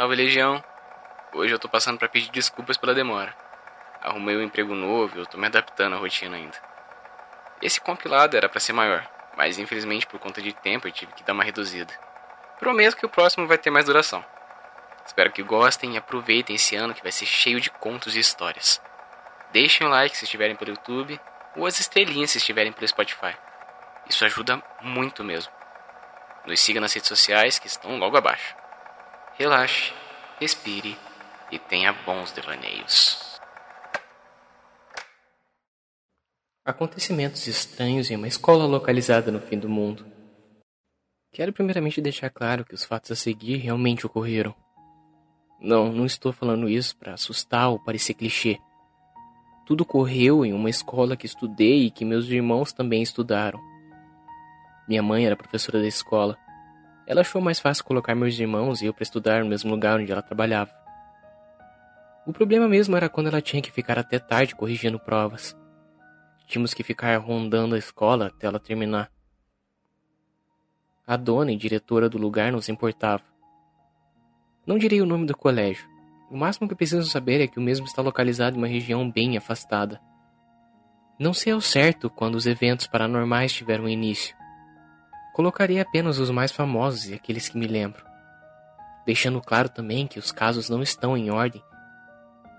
Salve, Legião! Hoje eu tô passando para pedir desculpas pela demora. Arrumei um emprego novo e eu tô me adaptando à rotina ainda. Esse compilado era para ser maior, mas infelizmente por conta de tempo eu tive que dar uma reduzida. Prometo que o próximo vai ter mais duração. Espero que gostem e aproveitem esse ano que vai ser cheio de contos e histórias. Deixem o like se estiverem pelo YouTube ou as estrelinhas se estiverem pelo Spotify. Isso ajuda muito mesmo. Nos siga nas redes sociais que estão logo abaixo. Relaxe, respire e tenha bons devaneios. Acontecimentos estranhos em uma escola localizada no fim do mundo. Quero primeiramente deixar claro que os fatos a seguir realmente ocorreram. Não, não estou falando isso para assustar ou parecer clichê. Tudo ocorreu em uma escola que estudei e que meus irmãos também estudaram. Minha mãe era professora da escola. Ela achou mais fácil colocar meus irmãos e eu para estudar no mesmo lugar onde ela trabalhava. O problema mesmo era quando ela tinha que ficar até tarde corrigindo provas. Tínhamos que ficar rondando a escola até ela terminar. A dona e diretora do lugar não se importava. Não direi o nome do colégio. O máximo que preciso saber é que o mesmo está localizado em uma região bem afastada. Não sei ao certo quando os eventos paranormais tiveram início. Colocarei apenas os mais famosos e aqueles que me lembro, deixando claro também que os casos não estão em ordem.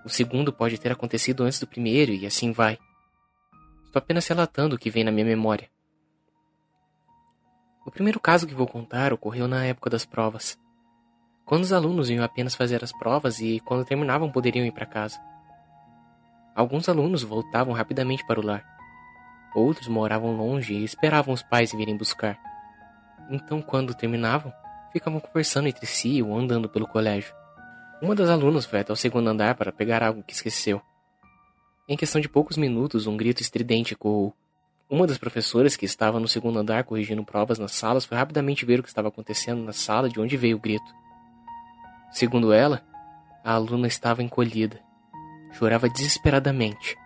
O segundo pode ter acontecido antes do primeiro e assim vai. Estou apenas relatando o que vem na minha memória. O primeiro caso que vou contar ocorreu na época das provas quando os alunos iam apenas fazer as provas e, quando terminavam, poderiam ir para casa. Alguns alunos voltavam rapidamente para o lar. Outros moravam longe e esperavam os pais virem buscar. Então, quando terminavam, ficavam conversando entre si ou andando pelo colégio. Uma das alunas foi até o segundo andar para pegar algo que esqueceu. Em questão de poucos minutos, um grito estridente ecoou. Uma das professoras que estava no segundo andar corrigindo provas nas salas foi rapidamente ver o que estava acontecendo na sala de onde veio o grito. Segundo ela, a aluna estava encolhida. Chorava desesperadamente.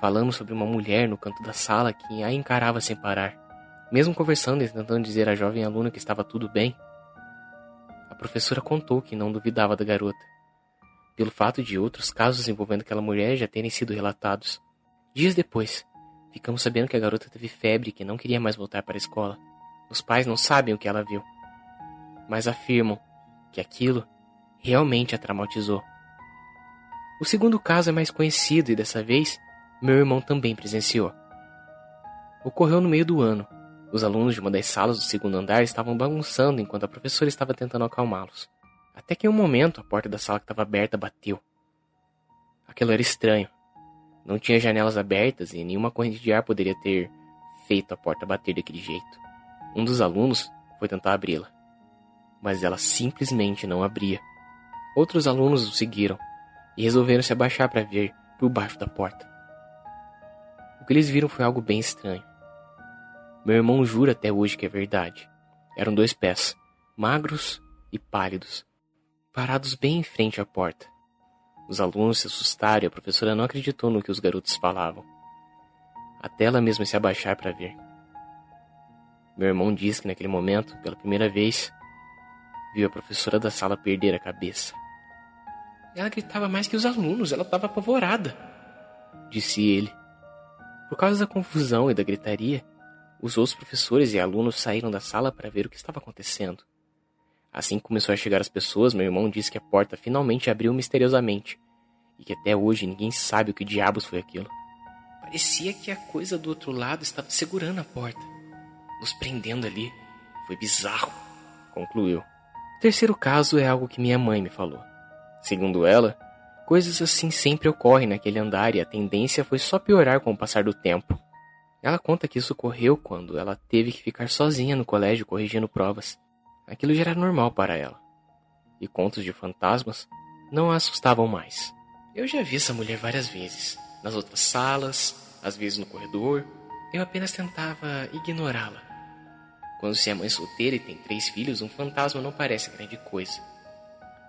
Falamos sobre uma mulher no canto da sala que a encarava sem parar. Mesmo conversando e tentando dizer à jovem aluna que estava tudo bem, a professora contou que não duvidava da garota, pelo fato de outros casos envolvendo aquela mulher já terem sido relatados. Dias depois, ficamos sabendo que a garota teve febre e que não queria mais voltar para a escola. Os pais não sabem o que ela viu, mas afirmam que aquilo realmente a traumatizou. O segundo caso é mais conhecido e dessa vez meu irmão também presenciou. Ocorreu no meio do ano. Os alunos de uma das salas do segundo andar estavam bagunçando enquanto a professora estava tentando acalmá-los. Até que em um momento a porta da sala que estava aberta bateu. Aquilo era estranho. Não tinha janelas abertas e nenhuma corrente de ar poderia ter feito a porta bater daquele jeito. Um dos alunos foi tentar abri-la mas ela simplesmente não abria. Outros alunos o seguiram e resolveram se abaixar para ver por baixo da porta. O que eles viram foi algo bem estranho. Meu irmão jura até hoje que é verdade. Eram dois pés, magros e pálidos, parados bem em frente à porta. Os alunos se assustaram e a professora não acreditou no que os garotos falavam. Até ela mesma se abaixar para ver. Meu irmão disse que naquele momento, pela primeira vez, viu a professora da sala perder a cabeça. Ela gritava mais que os alunos, ela estava apavorada, disse ele. Por causa da confusão e da gritaria, os outros professores e alunos saíram da sala para ver o que estava acontecendo. Assim que começou a chegar as pessoas, meu irmão disse que a porta finalmente abriu misteriosamente e que até hoje ninguém sabe o que diabos foi aquilo. Parecia que a coisa do outro lado estava segurando a porta, nos prendendo ali. Foi bizarro, concluiu. O terceiro caso é algo que minha mãe me falou. Segundo ela, coisas assim sempre ocorrem naquele andar e a tendência foi só piorar com o passar do tempo. Ela conta que isso ocorreu quando ela teve que ficar sozinha no colégio corrigindo provas. Aquilo já era normal para ela. E contos de fantasmas não a assustavam mais. Eu já vi essa mulher várias vezes, nas outras salas, às vezes no corredor. Eu apenas tentava ignorá-la. Quando se é mãe solteira e tem três filhos, um fantasma não parece grande coisa.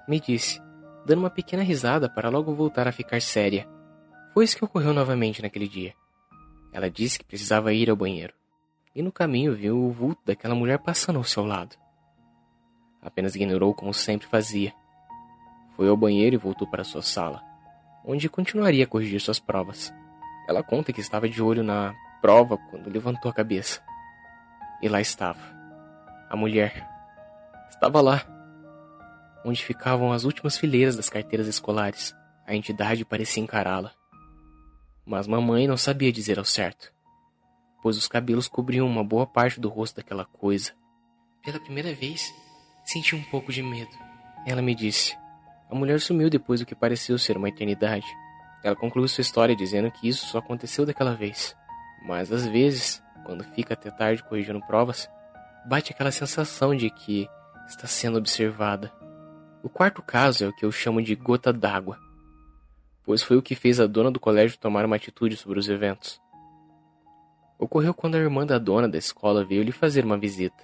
Me disse, dando uma pequena risada para logo voltar a ficar séria. Foi isso que ocorreu novamente naquele dia. Ela disse que precisava ir ao banheiro. E no caminho viu o vulto daquela mulher passando ao seu lado. Apenas ignorou como sempre fazia. Foi ao banheiro e voltou para sua sala, onde continuaria a corrigir suas provas. Ela conta que estava de olho na prova quando levantou a cabeça. E lá estava. A mulher. Estava lá. Onde ficavam as últimas fileiras das carteiras escolares. A entidade parecia encará-la. Mas mamãe não sabia dizer ao certo, pois os cabelos cobriam uma boa parte do rosto daquela coisa. Pela primeira vez, senti um pouco de medo. Ela me disse. A mulher sumiu depois do que pareceu ser uma eternidade. Ela concluiu sua história dizendo que isso só aconteceu daquela vez. Mas às vezes, quando fica até tarde corrigindo provas, bate aquela sensação de que está sendo observada. O quarto caso é o que eu chamo de gota d'água, pois foi o que fez a dona do colégio tomar uma atitude sobre os eventos. Ocorreu quando a irmã da dona da escola veio lhe fazer uma visita.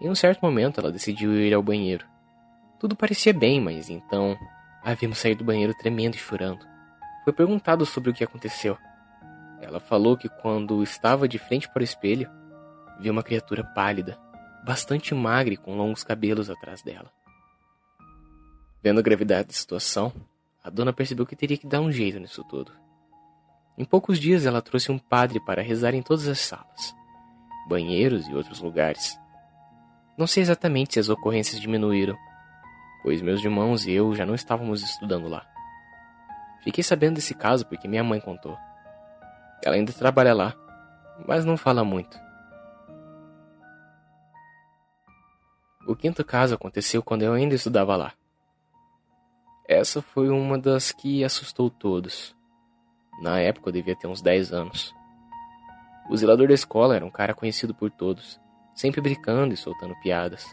Em um certo momento, ela decidiu ir ao banheiro. Tudo parecia bem, mas então a vimos sair do banheiro tremendo e chorando. Foi perguntado sobre o que aconteceu. Ela falou que quando estava de frente para o espelho, viu uma criatura pálida, bastante magra e com longos cabelos atrás dela. Vendo a gravidade da situação, a dona percebeu que teria que dar um jeito nisso tudo. Em poucos dias ela trouxe um padre para rezar em todas as salas, banheiros e outros lugares. Não sei exatamente se as ocorrências diminuíram, pois meus irmãos e eu já não estávamos estudando lá. Fiquei sabendo desse caso porque minha mãe contou. Ela ainda trabalha lá, mas não fala muito. O quinto caso aconteceu quando eu ainda estudava lá. Essa foi uma das que assustou todos. Na época eu devia ter uns 10 anos. O zelador da escola era um cara conhecido por todos, sempre brincando e soltando piadas.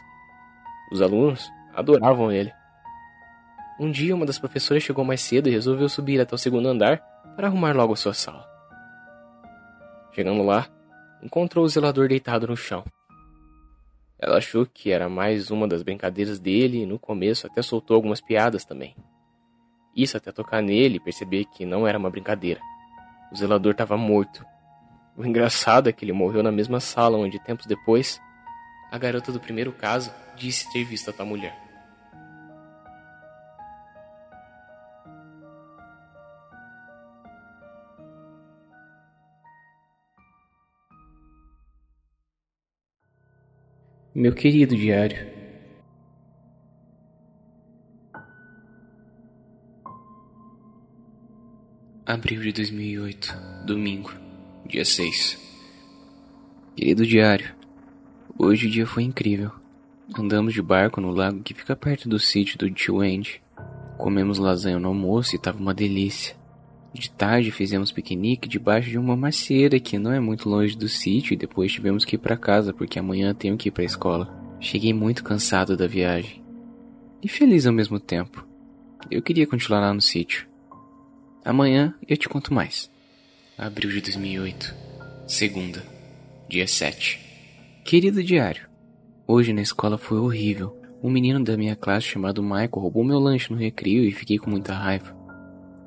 Os alunos adoravam ele. Um dia, uma das professoras chegou mais cedo e resolveu subir até o segundo andar para arrumar logo a sua sala. Chegando lá, encontrou o zelador deitado no chão. Ela achou que era mais uma das brincadeiras dele e no começo até soltou algumas piadas também. Isso até tocar nele e perceber que não era uma brincadeira. O zelador estava morto. O engraçado é que ele morreu na mesma sala onde, tempos depois, a garota do primeiro caso disse ter visto a tal mulher. Meu querido diário, Abril de 2008, domingo, dia 6. Querido diário, hoje o dia foi incrível. Andamos de barco no lago que fica perto do sítio do tio Andy. Comemos lasanha no almoço e tava uma delícia. De tarde fizemos piquenique debaixo de uma macieira que não é muito longe do sítio e depois tivemos que ir para casa porque amanhã tenho que ir para a escola. Cheguei muito cansado da viagem e feliz ao mesmo tempo. Eu queria continuar lá no sítio. Amanhã eu te conto mais. Abril de 2008, segunda, dia 7. Querido diário, hoje na escola foi horrível. Um menino da minha classe chamado Michael roubou meu lanche no recreio e fiquei com muita raiva.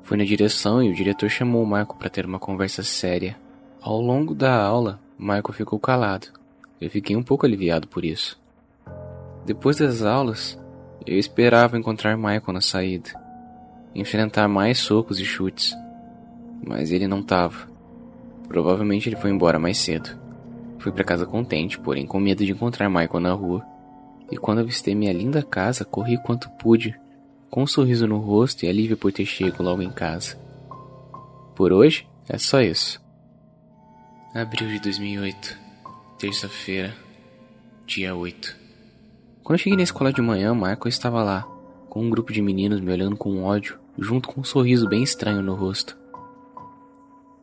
Fui na direção e o diretor chamou o Michael para ter uma conversa séria. Ao longo da aula, Michael ficou calado. Eu fiquei um pouco aliviado por isso. Depois das aulas, eu esperava encontrar Michael na saída, enfrentar mais socos e chutes, mas ele não estava. Provavelmente ele foi embora mais cedo. Fui para casa contente, porém com medo de encontrar Michael na rua. E quando avistei minha linda casa, corri quanto pude com um sorriso no rosto e alívio por ter chego logo em casa. Por hoje, é só isso. Abril de 2008, terça-feira, dia 8. Quando cheguei na escola de manhã, Michael estava lá, com um grupo de meninos me olhando com ódio, junto com um sorriso bem estranho no rosto.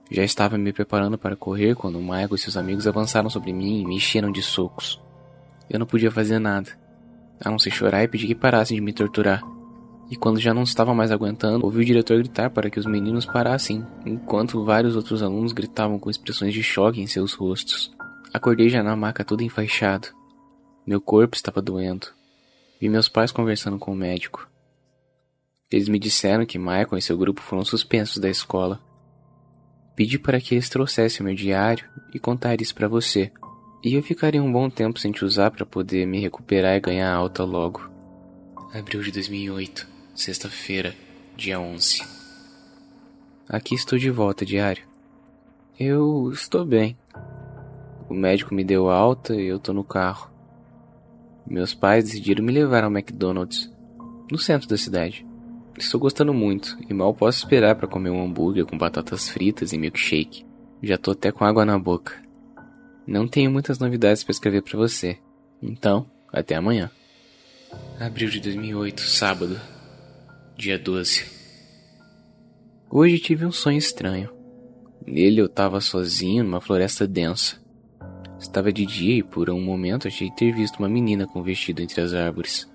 Já estava me preparando para correr quando Michael e seus amigos avançaram sobre mim e me encheram de socos. Eu não podia fazer nada, a não ser chorar e pedir que parassem de me torturar. E quando já não estava mais aguentando, ouvi o diretor gritar para que os meninos parassem, enquanto vários outros alunos gritavam com expressões de choque em seus rostos. Acordei já na maca todo enfaixado. Meu corpo estava doendo. Vi meus pais conversando com o médico. Eles me disseram que Michael e seu grupo foram suspensos da escola. Pedi para que eles trouxessem meu diário e contar isso para você. E eu ficaria um bom tempo sem te usar para poder me recuperar e ganhar alta logo. Abril de 2008 Sexta-feira, dia 11. Aqui estou de volta, diário. Eu estou bem. O médico me deu alta e eu tô no carro. Meus pais decidiram me levar ao McDonald's, no centro da cidade. Estou gostando muito e mal posso esperar para comer um hambúrguer com batatas fritas e milkshake. Já tô até com água na boca. Não tenho muitas novidades para escrever para você. Então, até amanhã. Abril de 2008, sábado dia 12. Hoje tive um sonho estranho. Nele eu estava sozinho numa floresta densa. Estava de dia e por um momento achei ter visto uma menina com um vestido entre as árvores.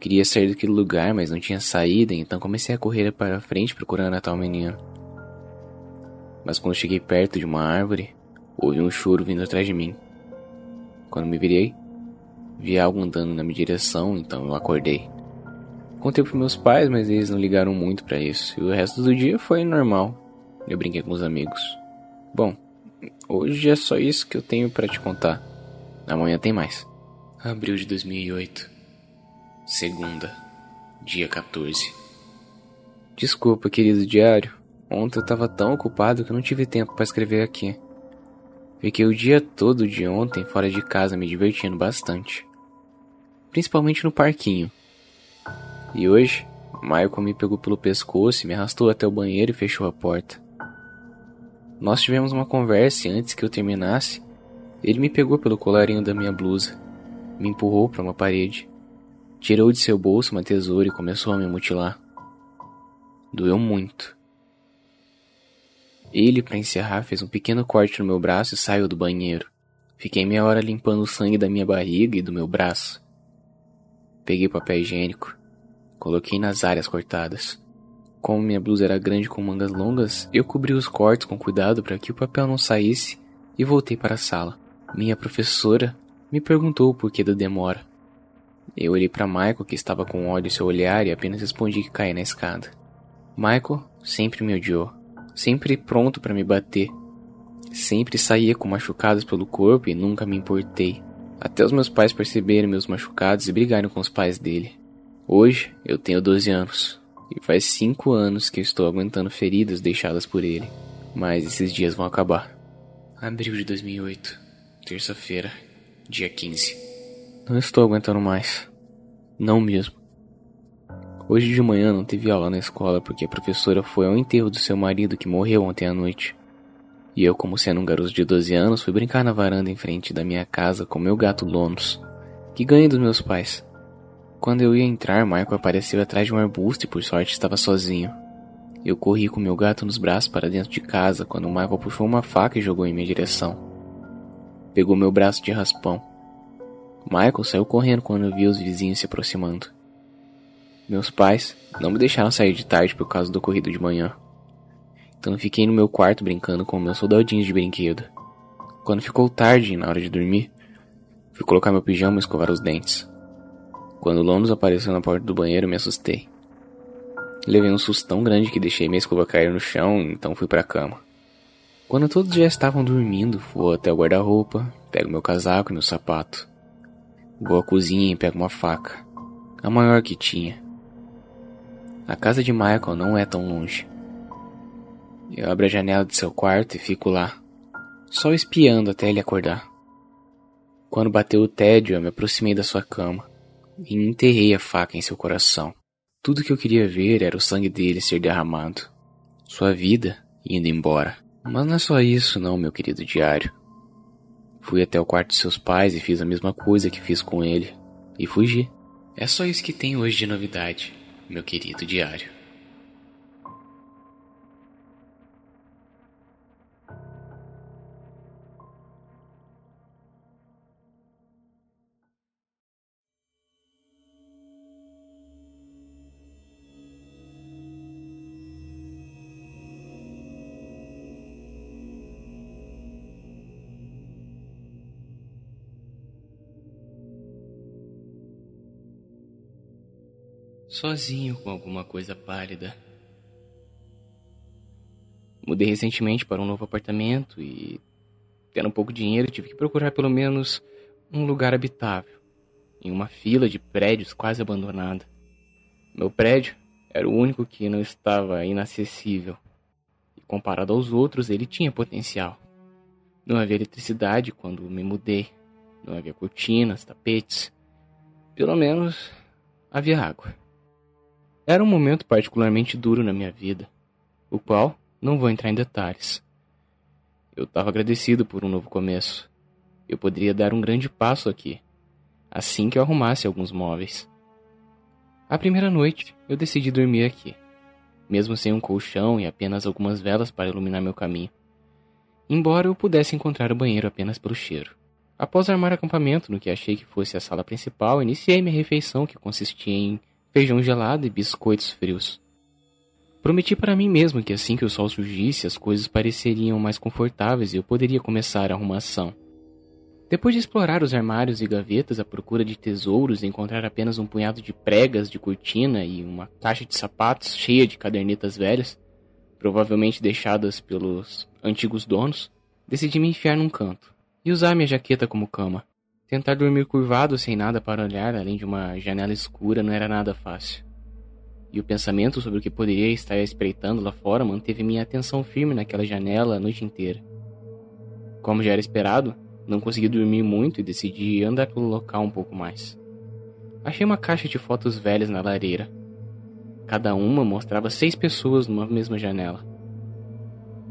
Queria sair daquele lugar, mas não tinha saída, então comecei a correr para frente procurando a tal menina. Mas quando cheguei perto de uma árvore, ouvi um choro vindo atrás de mim. Quando me virei, vi algo andando na minha direção, então eu acordei. Contei pros meus pais, mas eles não ligaram muito para isso. E o resto do dia foi normal. Eu brinquei com os amigos. Bom, hoje é só isso que eu tenho para te contar. Amanhã tem mais. Abril de 2008. Segunda, dia 14. Desculpa, querido diário. Ontem eu tava tão ocupado que não tive tempo para escrever aqui. Fiquei o dia todo de ontem fora de casa me divertindo bastante. Principalmente no parquinho. E hoje, Michael me pegou pelo pescoço e me arrastou até o banheiro e fechou a porta. Nós tivemos uma conversa e antes que eu terminasse, ele me pegou pelo colarinho da minha blusa, me empurrou para uma parede, tirou de seu bolso uma tesoura e começou a me mutilar. Doeu muito. Ele, para encerrar, fez um pequeno corte no meu braço e saiu do banheiro. Fiquei meia hora limpando o sangue da minha barriga e do meu braço. Peguei papel higiênico, Coloquei nas áreas cortadas. Como minha blusa era grande com mangas longas, eu cobri os cortes com cuidado para que o papel não saísse e voltei para a sala. Minha professora me perguntou o porquê da demora. Eu olhei para Michael, que estava com ódio em seu olhar, e apenas respondi que caí na escada. Michael sempre me odiou, sempre pronto para me bater. Sempre saía com machucados pelo corpo e nunca me importei. Até os meus pais perceberam meus machucados e brigaram com os pais dele. Hoje eu tenho 12 anos e faz 5 anos que estou aguentando feridas deixadas por ele, mas esses dias vão acabar. Abril de 2008, terça-feira, dia 15. Não estou aguentando mais. Não mesmo. Hoje de manhã não teve aula na escola porque a professora foi ao enterro do seu marido que morreu ontem à noite. E eu, como sendo um garoto de 12 anos, fui brincar na varanda em frente da minha casa com meu gato Lonos, que ganhei dos meus pais. Quando eu ia entrar, Michael apareceu atrás de um arbusto e por sorte estava sozinho. Eu corri com meu gato nos braços para dentro de casa quando Michael puxou uma faca e jogou em minha direção. Pegou meu braço de raspão. Michael saiu correndo quando viu os vizinhos se aproximando. Meus pais não me deixaram sair de tarde por causa do ocorrido de manhã. Então fiquei no meu quarto brincando com meus soldadinhos de brinquedo. Quando ficou tarde, na hora de dormir, fui colocar meu pijama e escovar os dentes. Quando Londres apareceu na porta do banheiro, me assustei. Levei um susto tão grande que deixei minha escova cair no chão, então fui para a cama. Quando todos já estavam dormindo, vou até o guarda-roupa, pego meu casaco e meu sapato. Vou à cozinha e pego uma faca, a maior que tinha. A casa de Michael não é tão longe. Eu abro a janela de seu quarto e fico lá, só espiando até ele acordar. Quando bateu o tédio, eu me aproximei da sua cama e enterrei a faca em seu coração. Tudo que eu queria ver era o sangue dele ser derramado. Sua vida indo embora. Mas não é só isso, não, meu querido diário. Fui até o quarto de seus pais e fiz a mesma coisa que fiz com ele. E fugi. É só isso que tem hoje de novidade, meu querido diário. Sozinho com alguma coisa pálida. Mudei recentemente para um novo apartamento e, tendo pouco dinheiro, tive que procurar pelo menos um lugar habitável, em uma fila de prédios quase abandonada. Meu prédio era o único que não estava inacessível. E comparado aos outros, ele tinha potencial. Não havia eletricidade quando me mudei. Não havia cortinas, tapetes. Pelo menos havia água. Era um momento particularmente duro na minha vida, o qual não vou entrar em detalhes. Eu estava agradecido por um novo começo. Eu poderia dar um grande passo aqui, assim que eu arrumasse alguns móveis. A primeira noite, eu decidi dormir aqui, mesmo sem um colchão e apenas algumas velas para iluminar meu caminho. Embora eu pudesse encontrar o banheiro apenas pelo cheiro. Após armar acampamento no que achei que fosse a sala principal, iniciei minha refeição que consistia em feijão gelado e biscoitos frios. Prometi para mim mesmo que assim que o sol surgisse, as coisas pareceriam mais confortáveis e eu poderia começar a arrumação. Depois de explorar os armários e gavetas à procura de tesouros e encontrar apenas um punhado de pregas de cortina e uma caixa de sapatos cheia de cadernetas velhas, provavelmente deixadas pelos antigos donos, decidi me enfiar num canto e usar minha jaqueta como cama. Tentar dormir curvado sem nada para olhar, além de uma janela escura, não era nada fácil e o pensamento sobre o que poderia estar espreitando lá fora manteve minha atenção firme naquela janela a noite inteira. Como já era esperado, não consegui dormir muito e decidi andar pelo local um pouco mais. Achei uma caixa de fotos velhas na lareira. Cada uma mostrava seis pessoas numa mesma janela,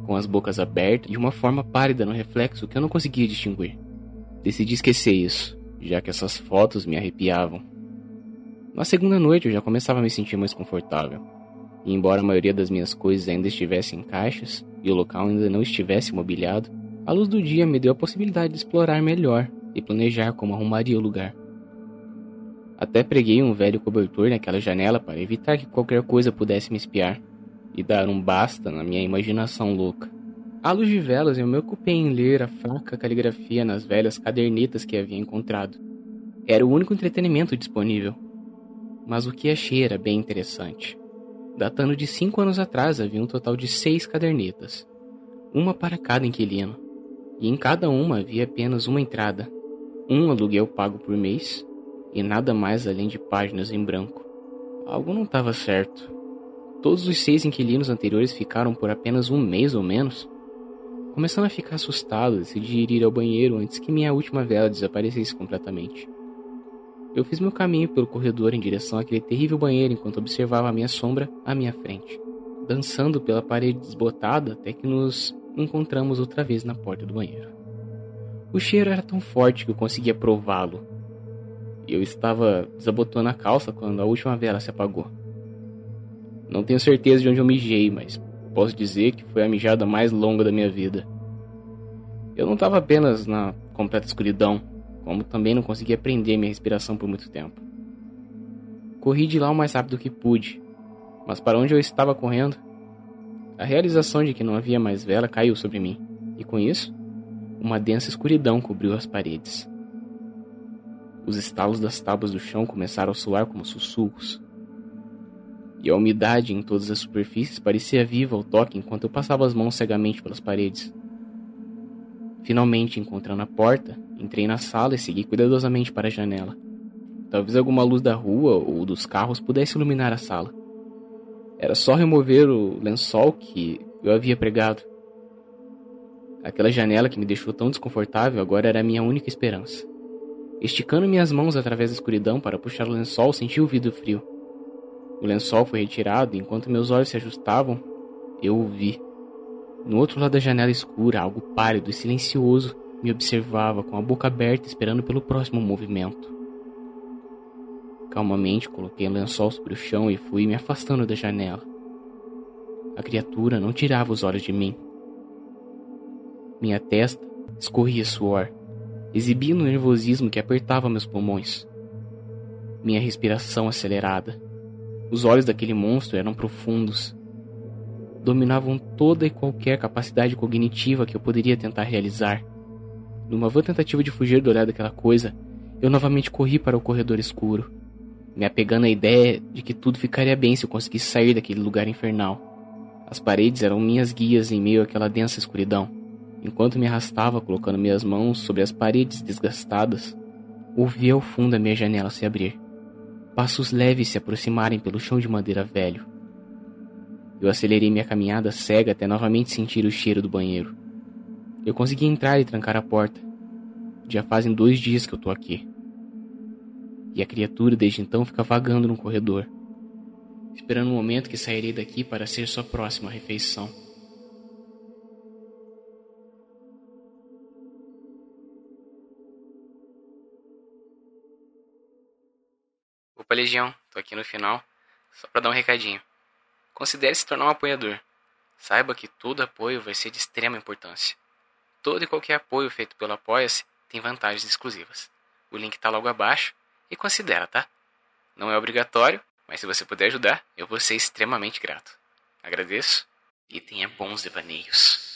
com as bocas abertas de uma forma pálida no reflexo que eu não conseguia distinguir. Decidi esquecer isso, já que essas fotos me arrepiavam. Na segunda noite eu já começava a me sentir mais confortável. E embora a maioria das minhas coisas ainda estivesse em caixas e o local ainda não estivesse mobiliado, a luz do dia me deu a possibilidade de explorar melhor e planejar como arrumaria o lugar. Até preguei um velho cobertor naquela janela para evitar que qualquer coisa pudesse me espiar e dar um basta na minha imaginação louca. À luz de velas, eu me ocupei em ler a fraca caligrafia nas velhas cadernetas que havia encontrado. Era o único entretenimento disponível mas o que achei era bem interessante. Datando de cinco anos atrás, havia um total de seis cadernetas, uma para cada inquilino, e em cada uma havia apenas uma entrada, um aluguel pago por mês e nada mais além de páginas em branco. Algo não estava certo. Todos os seis inquilinos anteriores ficaram por apenas um mês ou menos. Começando a ficar assustado, decidi ir ao banheiro antes que minha última vela desaparecesse completamente. Eu fiz meu caminho pelo corredor em direção àquele terrível banheiro enquanto observava a minha sombra à minha frente, dançando pela parede desbotada até que nos encontramos outra vez na porta do banheiro. O cheiro era tão forte que eu conseguia prová-lo. Eu estava desabotando a calça quando a última vela se apagou. Não tenho certeza de onde eu mijei, mas posso dizer que foi a mijada mais longa da minha vida. Eu não estava apenas na completa escuridão, como também não conseguia prender minha respiração por muito tempo. Corri de lá o mais rápido que pude, mas para onde eu estava correndo? A realização de que não havia mais vela caiu sobre mim, e com isso, uma densa escuridão cobriu as paredes. Os estalos das tábuas do chão começaram a soar como sussurros. E a umidade em todas as superfícies parecia viva ao toque enquanto eu passava as mãos cegamente pelas paredes. Finalmente, encontrando a porta, entrei na sala e segui cuidadosamente para a janela. Talvez alguma luz da rua ou dos carros pudesse iluminar a sala. Era só remover o lençol que eu havia pregado. Aquela janela que me deixou tão desconfortável agora era a minha única esperança. Esticando minhas mãos através da escuridão para puxar o lençol, senti o vidro frio. O lençol foi retirado e enquanto meus olhos se ajustavam, eu o vi. No outro lado da janela escura, algo pálido e silencioso me observava com a boca aberta esperando pelo próximo movimento. Calmamente coloquei o lençol sobre o chão e fui me afastando da janela. A criatura não tirava os olhos de mim. Minha testa escorria suor, exibindo o nervosismo que apertava meus pulmões. Minha respiração acelerada. Os olhos daquele monstro eram profundos dominavam toda e qualquer capacidade cognitiva que eu poderia tentar realizar. Numa vã tentativa de fugir do olhar daquela coisa, eu novamente corri para o corredor escuro, me apegando à ideia de que tudo ficaria bem se eu conseguisse sair daquele lugar infernal. As paredes eram minhas guias em meio àquela densa escuridão. Enquanto me arrastava colocando minhas mãos sobre as paredes desgastadas, ouvi ao fundo a minha janela se abrir. Passos leves se aproximarem pelo chão de madeira velho. Eu acelerei minha caminhada cega até novamente sentir o cheiro do banheiro. Eu consegui entrar e trancar a porta. Já fazem dois dias que eu tô aqui. E a criatura desde então fica vagando no corredor, esperando o momento que sairei daqui para ser sua próxima refeição. Opa, Legião, tô aqui no final, só para dar um recadinho. Considere se tornar um apoiador. Saiba que todo apoio vai ser de extrema importância. Todo e qualquer apoio feito pelo Apoia-se tem vantagens exclusivas. O link tá logo abaixo e considera, tá? Não é obrigatório, mas se você puder ajudar, eu vou ser extremamente grato. Agradeço e tenha bons devaneios.